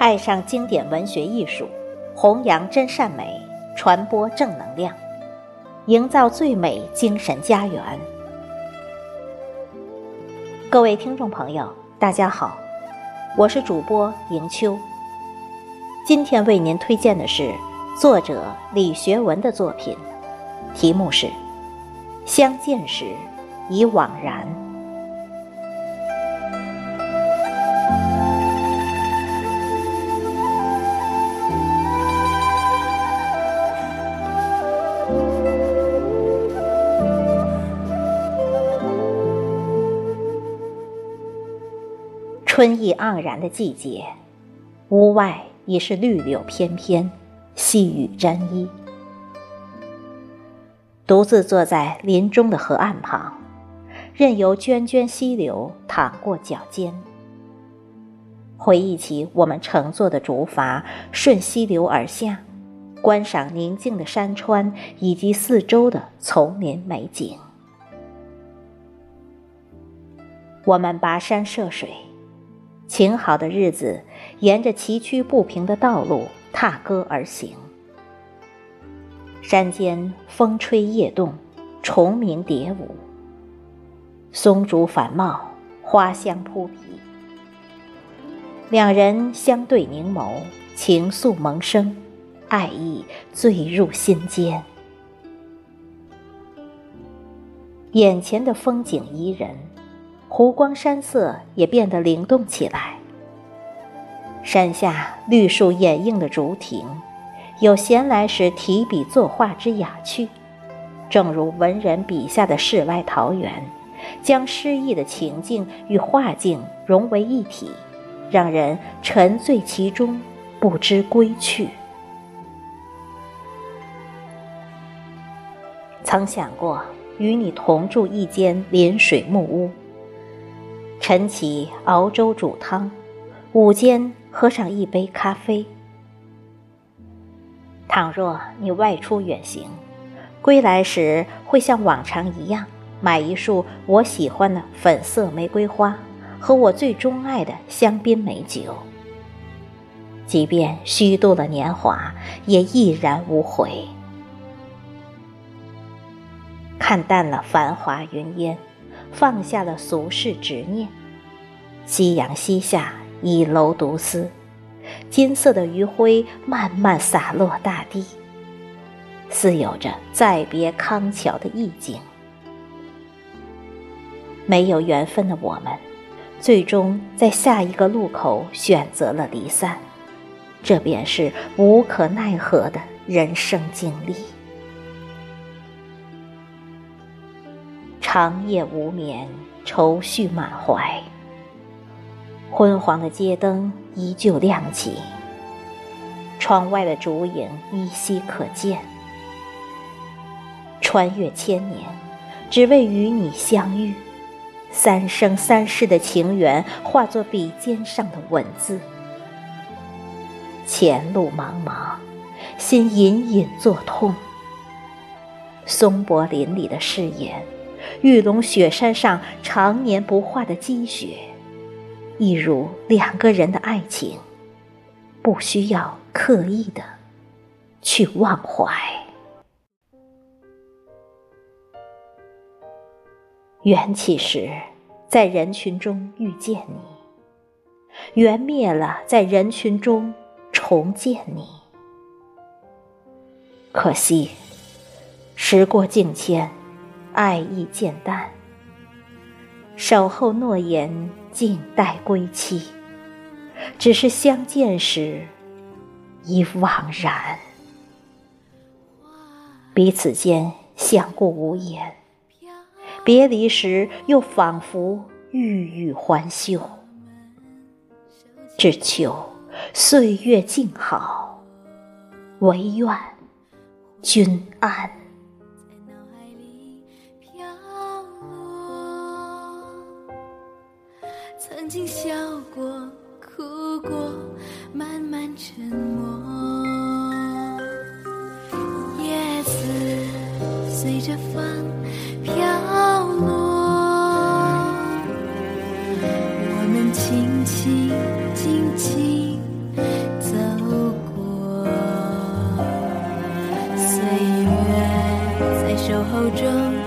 爱上经典文学艺术，弘扬真善美，传播正能量，营造最美精神家园。各位听众朋友，大家好，我是主播迎秋。今天为您推荐的是作者李学文的作品，题目是《相见时已惘然》。春意盎然的季节，屋外已是绿柳翩翩，细雨沾衣。独自坐在林中的河岸旁，任由涓涓溪流淌过脚尖。回忆起我们乘坐的竹筏顺溪流而下，观赏宁静的山川以及四周的丛林美景。我们跋山涉水。晴好的日子，沿着崎岖不平的道路踏歌而行。山间风吹叶动，虫鸣蝶舞，松竹繁茂，花香扑鼻。两人相对凝眸，情愫萌生，爱意醉入心间。眼前的风景宜人。湖光山色也变得灵动起来。山下绿树掩映的竹亭，有闲来时提笔作画之雅趣，正如文人笔下的世外桃源，将诗意的情境与画境融为一体，让人沉醉其中，不知归去。曾想过与你同住一间临水木屋。晨起熬粥煮汤，午间喝上一杯咖啡。倘若你外出远行，归来时会像往常一样买一束我喜欢的粉色玫瑰花和我最钟爱的香槟美酒。即便虚度了年华，也毅然无悔。看淡了繁华云烟，放下了俗世执念。夕阳西下，倚楼独思，金色的余晖慢慢洒落大地，似有着再别康桥的意境。没有缘分的我们，最终在下一个路口选择了离散，这便是无可奈何的人生经历。长夜无眠，愁绪满怀。昏黄的街灯依旧亮起，窗外的烛影依稀可见。穿越千年，只为与你相遇，三生三世的情缘化作笔尖上的文字。前路茫茫，心隐隐作痛。松柏林里的誓言，玉龙雪山上常年不化的积雪。一如两个人的爱情，不需要刻意的去忘怀。缘起时，在人群中遇见你；缘灭了，在人群中重见你。可惜，时过境迁，爱意渐淡。守候诺言，静待归期。只是相见时，已惘然。彼此间相顾无言，别离时又仿佛欲语还休。只求岁月静好，唯愿君安。曾经笑过，哭过，慢慢沉默。叶子随着风飘落。我们轻轻、静静走过。岁月在守候中。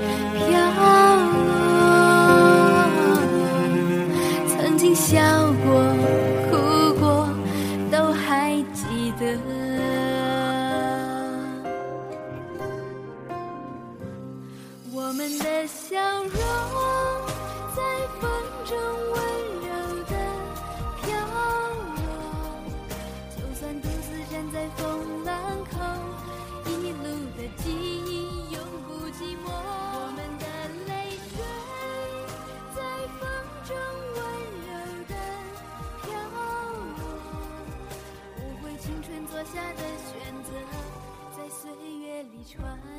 穿。